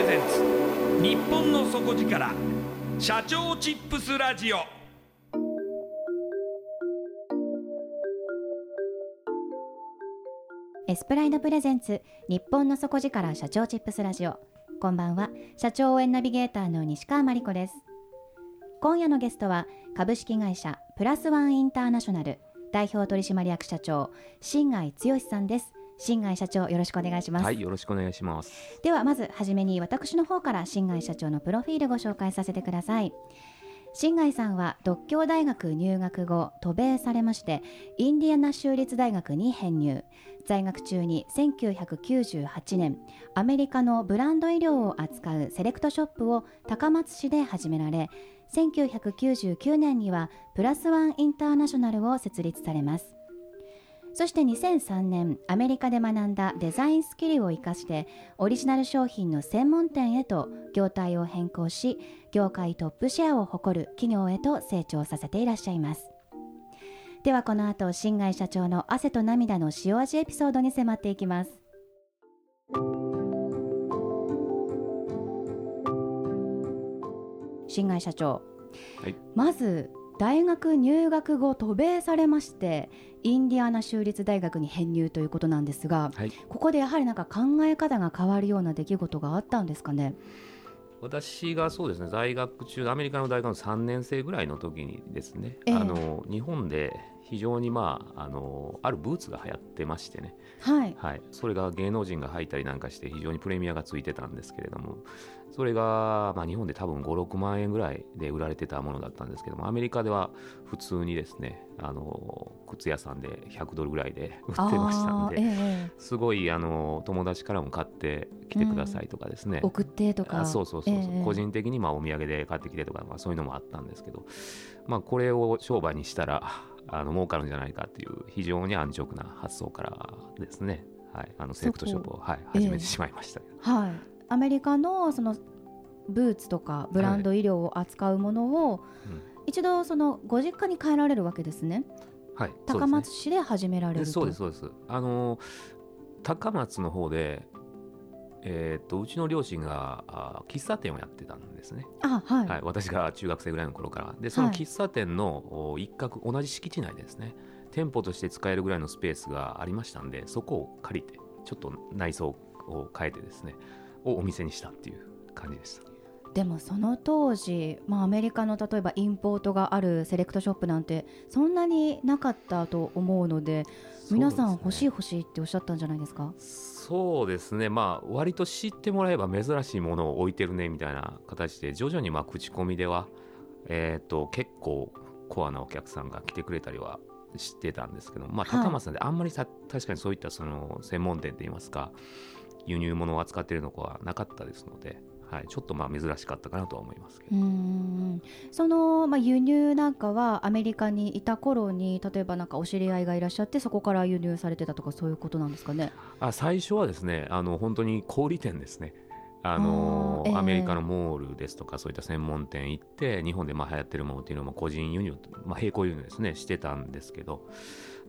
レゼンツ日本の底力社長チップスラジオ。エスプライドプレゼンツ日本の底力社長チップスラジオ。こんばんは社長応援ナビゲーターの西川真理子です。今夜のゲストは株式会社プラスワンインターナショナル代表取締役社長新貝剛さんです。新貝社長よろしくお願いします。はい、よろしくお願いします。ではまずはじめに私の方から新貝社長のプロフィールご紹介させてください。新貝さんは独協大学入学後渡米されましてインディアナ州立大学に編入。在学中に1998年アメリカのブランド医療を扱うセレクトショップを高松市で始められ1999年にはプラスワンインターナショナルを設立されますそして2003年アメリカで学んだデザインスキルを生かしてオリジナル商品の専門店へと業態を変更し業界トップシェアを誇る企業へと成長させていらっしゃいます。ではこの後新貝社長の汗と涙の塩味エピソードに迫っていきます。新貝社長、はい。まず大学入学後渡米されましてインディアナ州立大学に編入ということなんですがはい、ここでやはりなんか考え方が変わるような出来事があったんですかね？私がそうですね、在学中、アメリカの大学の3年生ぐらいの時にですね、ええあの日本で非常に、まあ、あのあるブーツが流行ってましてね、はい。はい、それが芸能人が履いたりなんかして非常にプレミアがついてたんですけれどもそれが、まあ、日本で多分56万円ぐらいで売られてたものだったんですけどもアメリカでは普通にですねあの靴屋さんで100ドルぐらいで売ってましたんで、ええすごいあの友達からも買ってきてくださいとかですね、送ってとか。あそうそうそうえ。個人的にまあお土産で買ってきてとか、まあ、そういうのもあったんですけど、まあ、これを商売にしたらあの儲かるんじゃないかっていう非常に安直な発想からですね、はい、あのセレクトショップを、はい、ええ。始めてしまいましたはい。アメリカのそのブーツとかブランド医療を扱うものを、うん。一度そのご実家に帰られるわけですね。はい、高松市で始められると。そうですそうですそうです。あの高松の方でえーっとうちの両親があ喫茶店をやってたんですね、あ、はい。はい、私が中学生ぐらいの頃から。でそのはい喫茶店のお一角、同じ敷地内でですね。店舗として使えるぐらいのスペースがありましたんでそこを借りてちょっと内装を変えてですねをお店にしたっていう感じでした。でもその当時、まあ、アメリカの例えばインポートがあるセレクトショップなんてそんなになかったと思うので皆さん欲しいい欲しいっておっしゃったんじゃないですか？そうですね。まあ割と知ってもらえば珍しいものを置いてるねみたいな形で徐々にまあ口コミでは、えー、と結構コアなお客さんが来てくれたりはしてたんですけど、まあ、はい。高松さんであんまりさ、確かにそういったその専門店といいますか輸入物を扱っているのはなかったですので、はい、ちょっとまあ珍しかったかなとは思いますけど。うーんその、まあ、輸入なんかはアメリカにいた頃に例えばなんかお知り合いがいらっしゃってそこから輸入されてたとかそういうことなんですかね？あ最初はですねあの本当に小売店ですね。あのええ。アメリカのモールですとかそういった専門店行って日本でまあ流行ってるものっていうのも個人輸入、まあ、並行輸入ですねしてたんですけど。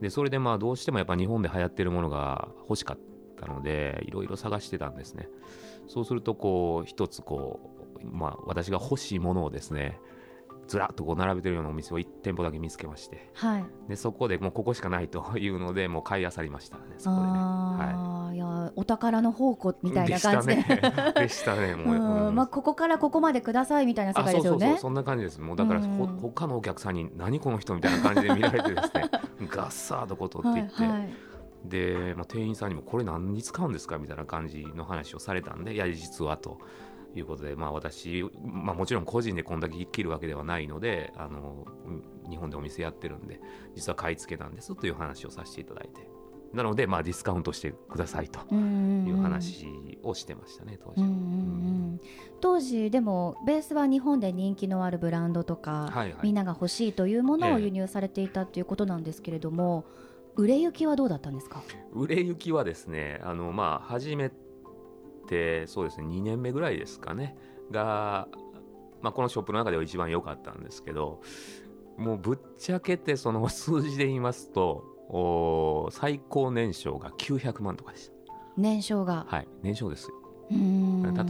でそれでまあどうしてもやっぱ日本で流行ってるものが欲しかったのでいろいろ探してたんですねそうするとこう一つこうまあ私が欲しいものをですねずらっとこう並べてるようなお店を1店舗だけ見つけましてはいでそこでもうここしかないというのでもう買い漁りましたねそこでね。はあーいやお宝の宝庫みたいな感じででしたね。ね。もう、うんまあ、ここからここまでくださいみたいな世あそうそうそう界ですよね。そんな感じです。もうだから、ほうん他のお客さんに何この人みたいな感じで見られてですね、ガッサーとこう取っていって、はいはいで、まあ、店員さんにもこれ何に使うんですかみたいな感じの話をされたんで、いや実はと。いうことで、まあ、私、まあ、もちろん個人でこんだけ切るわけではないのであのうん日本でお店やってるんで実は買い付けなんですという話をさせていただいて。なので、まあ、ディスカウントしてくださいという話をしてましたね当時当時でもベースは日本で人気のあるブランドとか、はいはい。みんなが欲しいというものをええ輸入されていたということなんですけれども、売れ行きはどうだったんですか？売れ行きはですねあのまあ初めてそうですね2年目ぐらいですかねが、まあ、このショップの中では一番良かったんですけどもうぶっちゃけてその 数字で言いますとおー最高年商が900万とかでし年商が、たはい年商ですよ。例え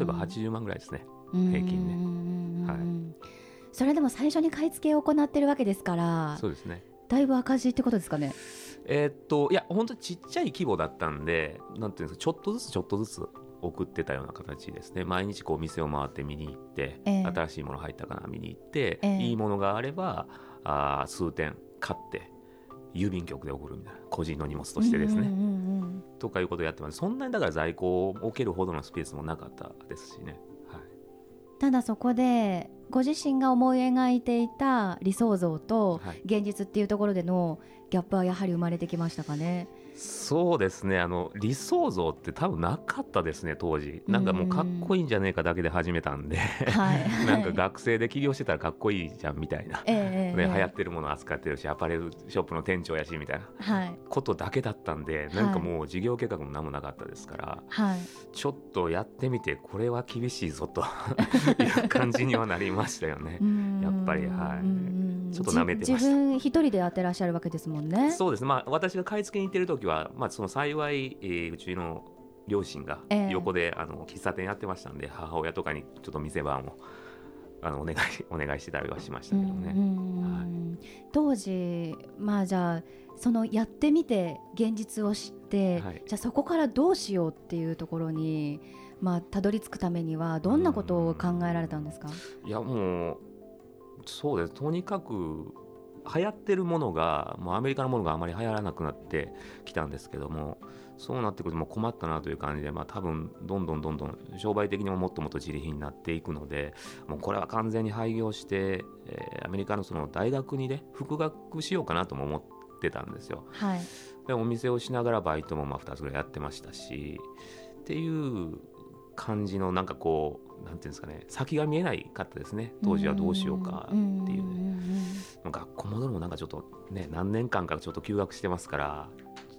ば80万ぐらいですね平均ねね。はい。それでも最初に買い付けを行ってるわけですからそうですね。だいぶ赤字ってことですかねえーっといや本当にちっちゃい規模だったんでなんていうんですかちょっとずつちょっとずつ送ってたような形ですね。毎日こう店を回って見に行って、ええ。新しいもの入ったかな見に行って、ええ。いいものがあればあー数点買って郵便局で送るみたいな個人の荷物としてですね、うんうんうんうんとかいうことをやってます。そんなにだから在庫を置けるほどのスペースもなかったですしね、はい、ただそこでご自身が思い描いていた理想像とはい現実っていうところでのギャップはやはり生まれてきましたかね？そうですね。あの理想像って多分なかったですね当時。なんかもうかっこいいんじゃねえかだけで始めたんで。はい、なんか学生で起業してたらかっこいいじゃんみたいな、ええね、ええ。流行ってるもの扱ってるしアパレルショップの店長やしみたいなはい。ことだけだったんでなんかもう事業計画も何もなかったですから、はい。ちょっとやってみてこれは厳しいぞと いう感じにはなりましたよね。やっぱりはい。いちょっと舐めてました。自分一人でやってらっしゃるわけですもんね。そうですまあ私が買い付けに行ってる時は、まあ、その幸い、えーうちの両親がええ。横で、あの喫茶店やってましたんで母親とかにちょっと店番をあのお願い お願いしてたりはしましたけどね。うんうん当時まあじゃあそのやってみて現実を知って、はい。じゃあそこからどうしようっていうところにまあたどり着くためにはどんなことを考えられたんですか？いやもうそうです。とにかく流行ってるものがもうアメリカのものがあまり流行らなくなってきたんですけどもそうなってくるともう困ったなという感じで、まあ、多分どんどんどんどん商売的にももっともっと自利品になっていくのでもうこれは完全に廃業して、えーアメリカのその大学にね復学しようかなとも思ってたんですよ。はい。でお店をしながらバイトもまあ2つぐらいやってましたしっていう感じのなんかこうなんていうんですかね先が見えないかったですね。当時はどうしようかっていう。ね学校戻るもなんかちょっとね何年間かちょっと休学してますから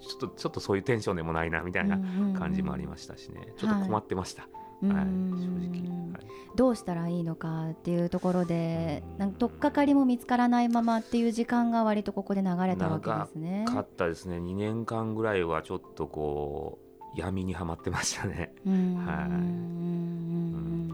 ちょっとちょっとそういうテンションでもないなみたいな感じもありましたしね。ちょっと困ってました、うん。はいうん正直、はい。どうしたらいいのかっていうところでうん。なんか取っかかりも見つからないままっていう時間が割とここで流れたわけですね。かったですね。2年間ぐらいはちょっとこう闇にはまってましたね。うん。は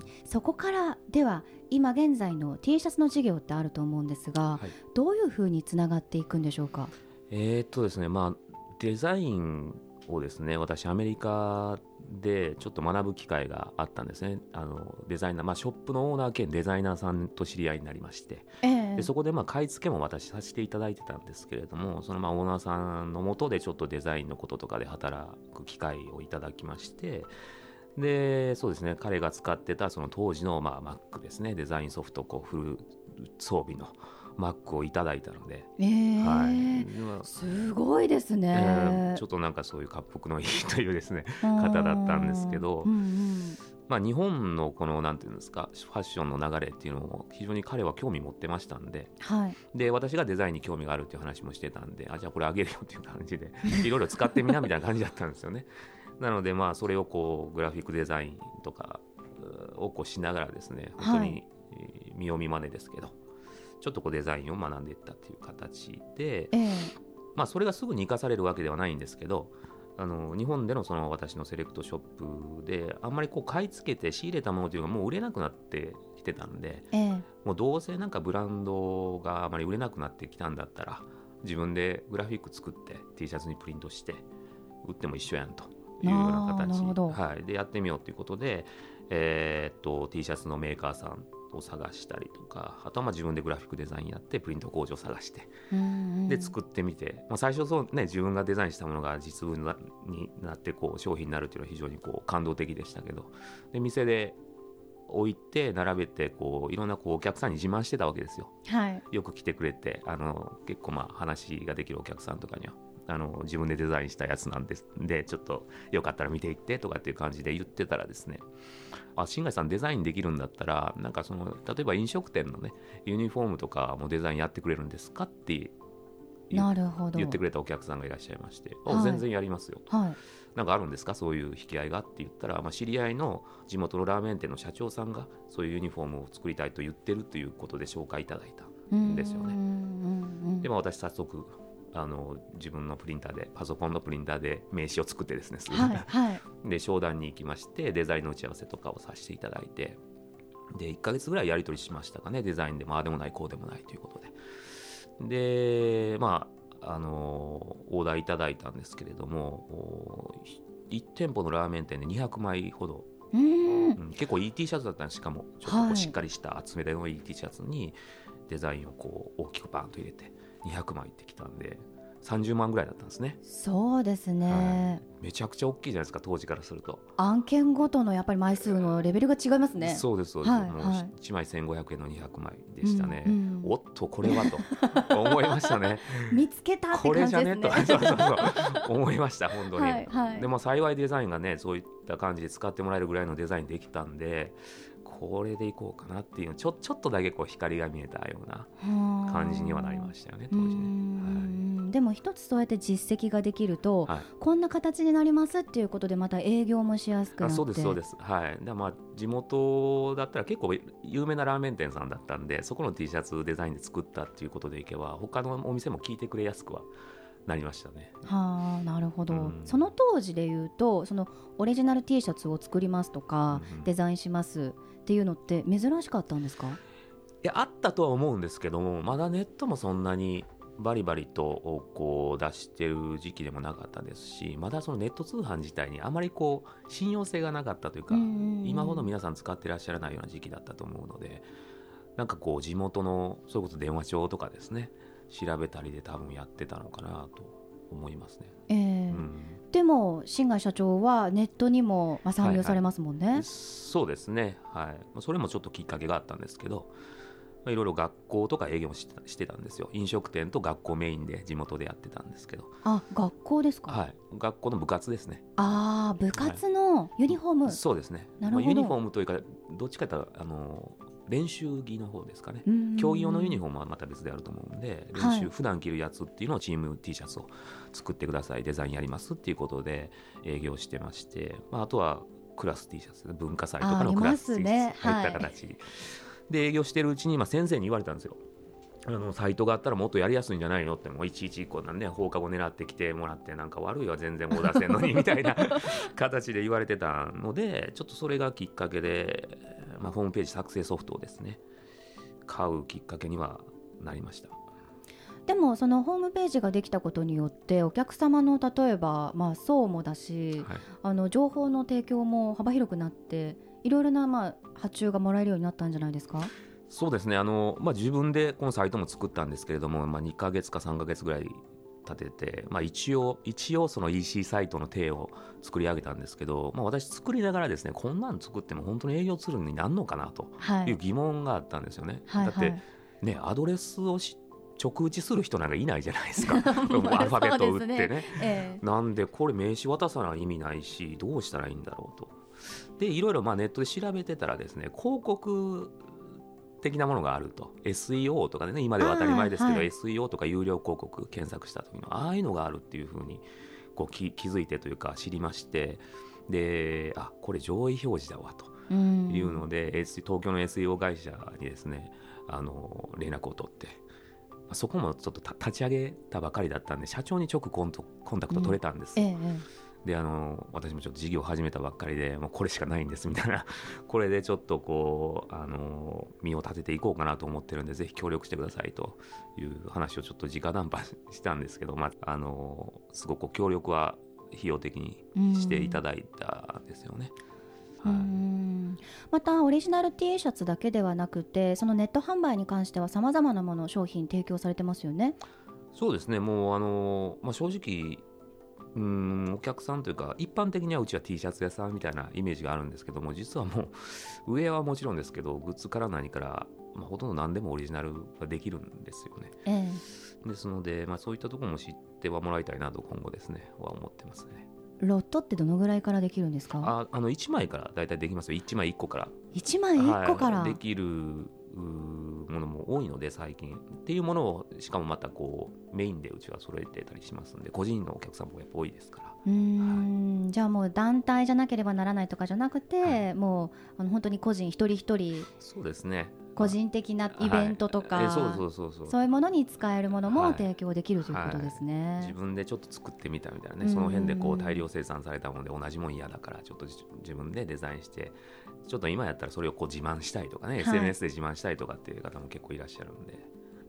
い。そこからでは今現在の T シャツの事業ってあると思うんですが、はい。どういうふうにつながっていくんでしょうか？えーっとですねまあデザインをですね私アメリカでちょっと学ぶ機会があったんですね。あのデザイナー、まあ、ショップのオーナー兼デザイナーさんと知り合いになりまして。ええでそこでまあ買い付けも私させていただいてたんですけれどもそのまあオーナーさんのもとでちょっとデザインのこととかで働く機会をいただきましてでそうですね彼が使ってたその当時のまあ Mac ですね。デザインソフトこうフル装備の Mac をいただいたので、ええはい。すごいですえねー、ちょっとなんかそういう滑腹のいいというですね方だったんですけど。うんうんまあ、日本のこのなんていうんですかファッションの流れっていうのを非常に彼は興味持ってましたんではい。で私がデザインに興味があるっていう話もしてたんであじゃあこれあげるよっていう感じで いろいろ使ってみなみたいな感じだったんですよね。なのでまあそれをこうグラフィックデザインとかうをこうしながらですね本当にえー見よう見まねですけどちょっとこうデザインを学んでいったっていう形で、ええ。まあ、それがすぐに生かされるわけではないんですけどあの日本でのその私のセレクトショップであんまりこう買い付けて仕入れたものというのがもう売れなくなってきてたんでええ。もうどうせなんかブランドがあまり売れなくなってきたんだったら自分でグラフィック作って T シャツにプリントして売っても一緒やんというような形、はい、でやってみようということで、えーっと T シャツのメーカーさんを探したりとかあとはまあ自分でグラフィックデザインやってプリント工場探してうんうん。で作ってみて、まあ、最初そう、ね、自分がデザインしたものが実物になってこう商品になるっていうのは非常にこう感動的でしたけどで店で置いて並べてこういろんなこうお客さんに自慢してたわけですよ。はい。よく来てくれてあの結構まあ話ができるお客さんとかにはあの自分でデザインしたやつなんです。でちょっとよかったら見ていってとかっていう感じで言ってたらですね。あ新海さんデザインできるんだったらなんかその例えば飲食店のねユニフォームとかもデザインやってくれるんですかって言なるほど。言ってくれたお客さんがいらっしゃいまして、あはい。全然やりますよ。はい。なんかあるんですか？そういう引き合いがって言ったら、まあ、知り合いの地元のラーメン店の社長さんがそういうユニフォームを作りたいと言ってるということで紹介いただいたんですよね。で、まあ、私早速あの自分のプリンターでパソコンのプリンターで名刺を作ってですねすぐ。はいはい。で商談に行きましてデザインの打ち合わせとかをさせていただいてで1ヶ月ぐらいやり取りしましたかねデザインでまあでもないこうでもないということで。でまああのオーダーいただいたんですけれども1店舗のラーメン店で200枚ほど、うん。うん結構いい T シャツだったんです。しかもちょっとしっかりした厚めのいい T シャツにデザインをこう大きくバーンと入れて200枚ってきたんで。30万ぐらいだったんですね、そうですね、めちゃくちゃ大きいじゃないですか当時からすると。案件ごとのやっぱり枚数のレベルが違いますね。そうですそうです、もうはい。はい1枚1500円の200枚でしたね、うんうん。おっとこれはと。思いましたね。見つけたってこれ感じですね。じゃねと。そうそうそう思いました本当に、はいはい。でも幸いデザインがねそういった感じで使ってもらえるぐらいのデザインできたんでこれでいこうかなっていうちょちょっとだけこう光が見えたような感じにはなりましたよね当時うね、んでも一つそうやって実績ができると、はい。こんな形になりますっていうことでまた営業もしやすくなって。あそうですそうです。はい。でまあ地元だったら結構有名なラーメン店さんだったんでそこの T シャツデザインで作ったっていうことでいけば他のお店も聞いてくれやすくはなりましたね。はあなるほど、うん。その当時で言うとそのオリジナル T シャツを作りますとか、うんうん。デザインしますっていうのって珍しかったんですか？いやあったとは思うんですけどもまだネットもそんなにバリバリとこう出してる時期でもなかったですしまだそのネット通販自体にあまりこう信用性がなかったというか、今ほど皆さん使ってらっしゃらないような時期だったと思うのでなんかこう地元のそれこそ電話帳とかですね調べたりで多分やってたのかなと思いますね。ええ。うん。でも新海社長はネットにもまあ参入されますもんね、そうですね、はい、それもちょっときっかけがあったんですけど、まあいろいろ学校とか営業もしてたんですよ、飲食店と学校メインで地元でやってたんですけど、あ学校ですか、はい、学校の部活ですね、ああ部活のユニフォーム、そうですね、なるほど。まあユニフォームというか、どっちかというとあの練習着の方ですかね。うん。競技用のユニフォームはまた別であると思うんで、練習、はい普段着るやつっていうのをチーム T シャツを作ってください、デザインやりますっていうことで営業してまして、まあ、あとはクラス T シャツ、文化祭とかのクラス T シねャツ、はい。い。った形で営業してるうちに、まあ、先生に言われたんですよ。あのサイトがあったらもっとやりやすいんじゃないの？って。もういちいちこうなんね放課後狙ってきてもらってなんか悪いわ全然大出せんのにみたいな 形で言われてたのでちょっとそれがきっかけで、まあ、ホームページ作成ソフトをですね買うきっかけにはなりました。でもそのホームページができたことによってお客様の例えばまあ層もだし、はい。あの情報の提供も幅広くなっていろいろなまあ発注がもらえるようになったんじゃないですか？そうですね。あの、まあ、自分でこのサイトも作ったんですけれども、まあ、2ヶ月か3ヶ月ぐらい立てて、まあ、一応一応その EC サイトの体を作り上げたんですけど、まあ、私作りながらですねこんなん作っても本当に営業ツールになんのかなとはい。いう疑問があったんですよね。はいだって、はいね、アドレスをし直打ちする人なんかいないじゃないですか。アルファベットを打ってね。そうですええ。なんでこれ名刺渡さない意味ないしどうしたらいいんだろうとでいろいろまあネットで調べてたらですね広告的なものがあると。SEO とかでね今では当たり前ですけど、はい SEO とか有料広告検索した時のああいうのがあるっていうふうにこう気気づいてというか知りまして。であこれ上位表示だわと。うん。いうので、東京の SEO 会社にですねあの連絡を取って。まあそこもちょっとた立ち上げたばかりだったんで社長に直コントコンタクト取れたんです、えええであの私もちょっと事業始めたばっかりでもうこれしかないんですみたいな これでちょっとこうあの身を立てていこうかなと思ってるんでぜひ協力してくださいという話をちょっと直談判したんですけど、まあ、あのすごく協力は費用的にしていただいたんですよね。うはいんまたオリジナル T シャツだけではなくてそのネット販売に関してはさまざまなもの商品提供されてますよね。そうですね、もうあの、まあ、正直、うーん、お客さんというか、一般的にはうちは T シャツ屋さんみたいなイメージがあるんですけども、実はもう、上はもちろんですけど、グッズから何から、まあ、ほとんど何でもオリジナルができるんですよね。ええですので、まあ、そういったところも知ってはもらいたいなと、今後ですね、は思ってますね。ロットってどのぐらいからできるんですか？ああの1枚から大体できますよ、1枚1個から。1枚1個から、はいできる多いので最近っていうものをしかもまたこうメインでうちは揃えてたりしますんで個人のお客さんもやっぱ多いですから。うーん。じゃあもう団体じゃなければならないとかじゃなくて、はい。もうあの本当に個人一人一人。そうですね個人的なイベントとか、はいえそうそうそうそう。そういうものに使えるものもはい。提供できるということですね。自分でちょっと作ってみたみたいなうん。ねその辺でこう大量生産されたもので同じもん嫌だからちょっと自自分でデザインしてちょっと今やったらそれをこう自慢したいとかね、はい。SNS で自慢したいとかっていう方も結構いらっしゃるんで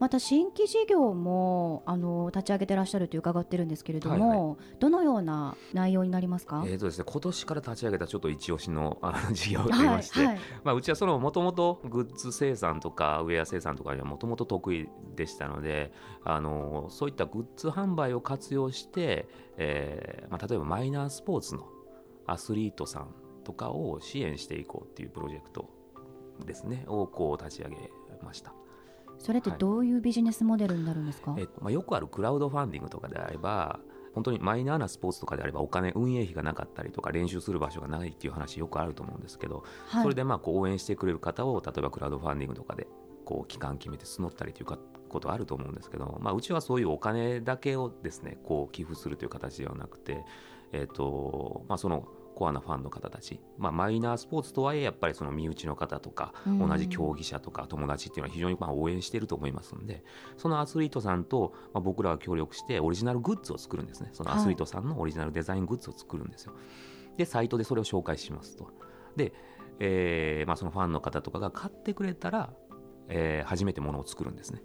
また新規事業もあの立ち上げてらっしゃると伺ってるんですけれども、どのような内容になりますか、えーとですね、今年から立ち上げたちょっと一押しのあの事業がありまして、はいはい。まあ、うちはそのもともとグッズ生産とかウェア生産とかにはもともと得意でしたのであのそういったグッズ販売を活用して、えーまあ、例えばマイナースポーツのアスリートさんとかを支援していこうっていうプロジェクトですねをこう立ち上げました。それってどういうビジネスモデルになるんですか、えっとまあ、よくあるクラウドファンディングとかであれば本当にマイナーなスポーツとかであればお金運営費がなかったりとか練習する場所がないっていう話よくあると思うんですけど、はい。それでまあこう応援してくれる方を例えばクラウドファンディングとかでこう期間決めて募ったりというかことあると思うんですけど、まあ、うちはそういうお金だけをですねこう寄付するという形ではなくて、えっとまあ、そのコアなファンの方たち、まあ、マイナースポーツとはいえやっぱりその身内の方とかうん。同じ競技者とか友達っていうのは非常にまあ応援していると思いますんでそのアスリートさんとまあ僕らは協力してオリジナルグッズを作るんですね。そのアスリートさんのオリジナルデザイングッズを作るんですよ。でサイトでそれを紹介しますと。で、えーまあ、そのファンの方とかが買ってくれたら、えー初めてものを作るんですね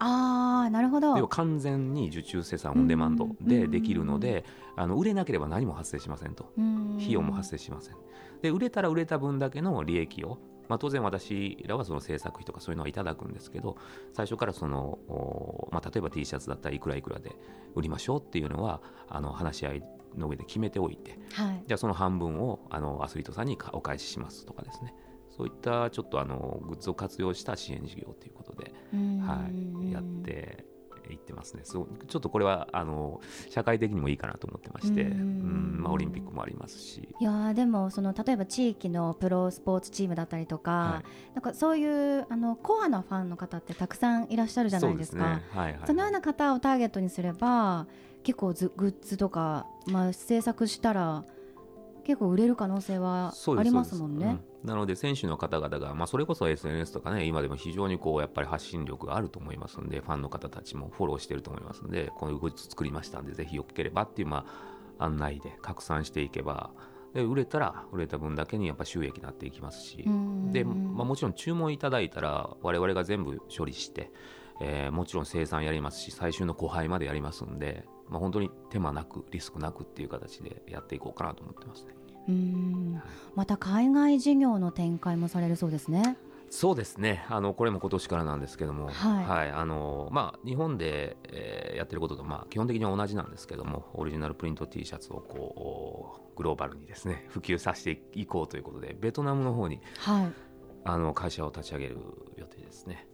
ああなるほど。要は完全に受注生産オンデマンドでできるのであの売れなければ何も発生しませんと。費用も発生しません。で売れたら売れた分だけの利益を、まあ、当然私らはその制作費とかそういうのはいただくんですけど最初からその、おまあ、例えば T シャツだったらいくらいくらで売りましょうっていうのはあの話し合いの上で決めておいてはい。じゃあその半分をあのアスリートさんにお返ししますとかですね。そういったちょっとあのグッズを活用した支援事業ということで、はい、やっていってますね。そうちょっとこれはあの社会的にもいいかなと思ってまして、うん。うん。まあ、オリンピックもありますし。いやーでもその例えば地域のプロスポーツチームだったりとか、はなんかそういうあのコアなファンの方ってたくさんいらっしゃるじゃないですか。そね。はいはい、そのような方をターゲットにすれば結構ずグッズとか、まあ、制作したら結構売れる可能性はありますもんね。そうん。なので選手の方々が、まあ、それこそ SNS とかね今でも非常にこうやっぱり発信力があると思いますんでファンの方たちもフォローしてると思いますんでこういうグッズ作りましたんでぜひよければっていう、まあ、案内で拡散していけばで売れたら売れた分だけにやっぱ収益になっていきますし、うん。で、まあ、もちろん注文いただいたら我々が全部処理して、えーもちろん生産やりますし最終の交配までやりますんで、まあ、本当に手間なくリスクなくっていう形でやっていこうかなと思ってますね。うーんまた海外事業の展開もされるそうですね。そうですねあのこれも今年からなんですけども、はいあのまあ、日本で、えーやってることと、まあ、基本的には同じなんですけどもオリジナルプリント T シャツをこうグローバルにですね 普及させていこうということでベトナムの方にはい。あの会社を立ち上げる予定ですね。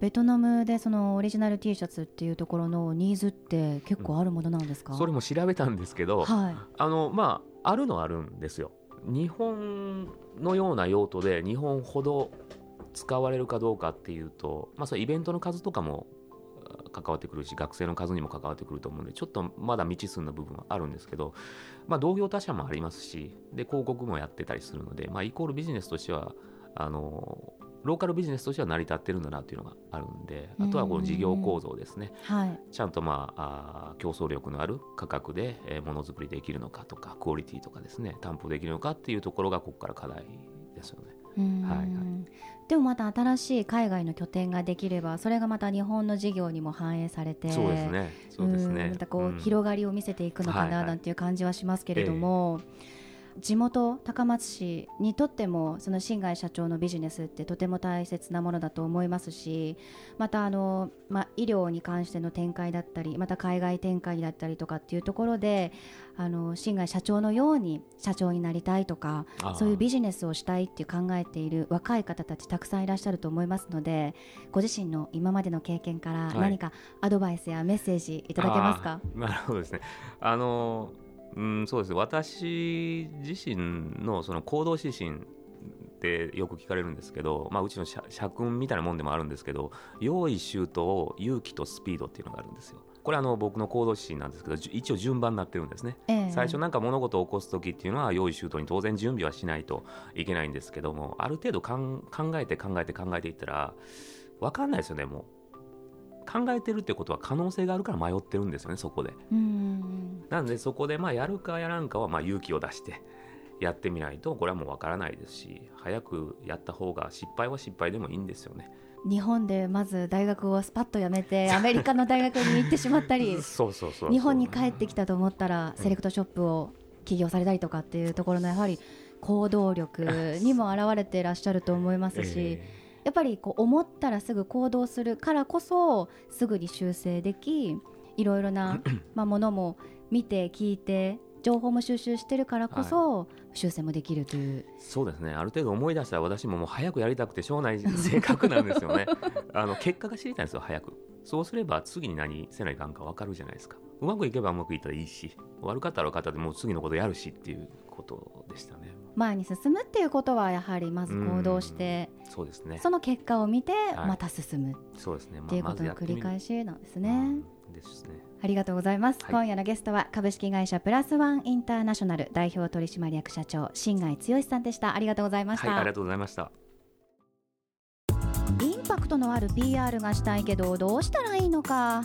ベトナムでそのオリジナル T シャツっていうところのニーズって結構あるものなんですか？それも調べたんですけど、はい。あのまああるのはあるんですよ。日本のような用途で日本ほど使われるかどうかっていうと、まあ、それイベントの数とかもあ関わってくるし学生の数にも関わってくると思うんでちょっとまだ未知数な部分はあるんですけど、まあ、同業他社もありますしで広告もやってたりするので、まあ、イコールビジネスとしてはあのローカルビジネスとしては成り立ってるんだなっていうのがあるんであとはこの事業構造ですね。はい。ちゃんと、まあ、あー競争力のある価格で、えーものづくりできるのかとかクオリティとかですね担保できるのかっていうところがここから課題ですよね。はいはいでもまた新しい海外の拠点ができればそれがまた日本の事業にも反映されてそうですね。そうですね。んまたこう、うん広がりを見せていくのかはいはないなんていう感じはしますけれども、地元高松市にとってもその新貝社長のビジネスってとても大切なものだと思いますしまたあの、まあ、医療に関しての展開だったりまた海外展開だったりとかっていうところであの新貝社長のように社長になりたいとかそういうビジネスをしたいっていう考えている若い方たちたくさんいらっしゃると思いますのでご自身の今までの経験からはい何かアドバイスやメッセージいただけますか、あー なるほどですね。あのうんそうですね私自身のその行動指針ってよく聞かれるんですけど、まあ、うちの社社訓みたいなもんでもあるんですけど用意周到勇気とスピードっていうのがあるんですよ。これあの僕の行動指針なんですけど一応順番になってるんですね。ええ最初なんか物事を起こす時っていうのは用意周到に当然準備はしないといけないんですけどもある程度考えて考えて考えていったら分かんないですよねもう考えてるってことは可能性があるから迷ってるんですよねそこで。うん。なんでそこでまあやるかやらんかはまあ勇気を出して やってみないとこれはもう分からないですし早くやった方が失敗は失敗でもいいんですよね。日本でまず大学をスパッと辞めて アメリカの大学に行ってしまったり そうそうそう日本に帰ってきたと思ったらセレクトショップを起業されたりとかっていうところのやはり行動力にも表れていらっしゃると思いますし、えやっぱりこう思ったらすぐ行動するからこそすぐに修正できいろいろな まあものも見て聞いて情報も収集してるからこそ修正もできるという、ーそうですね。ある程度思い出したら私ももう早くやりたくてしょうがない性格なんですよね。あの結果が知りたいんですよ早く。そうすれば次に何せないかんか分かるじゃないですか。うまくいけばうまくいったらいいし悪かったら悪かったでもう次のことやるしっていうことでしたね前に進むっていうことはやはりまず行動してそうですね。その結果を見てはい。また進む。そうですね、まっていうことの繰り返しなんですね。ですね。ありがとうございます、はい。今夜のゲストは株式会社プラスワンインターナショナル代表取締役社長新貝剛さんでした。ありがとうございました、はいありがとうございました。インパクトのある PR がしたいけどどうしたらいいのか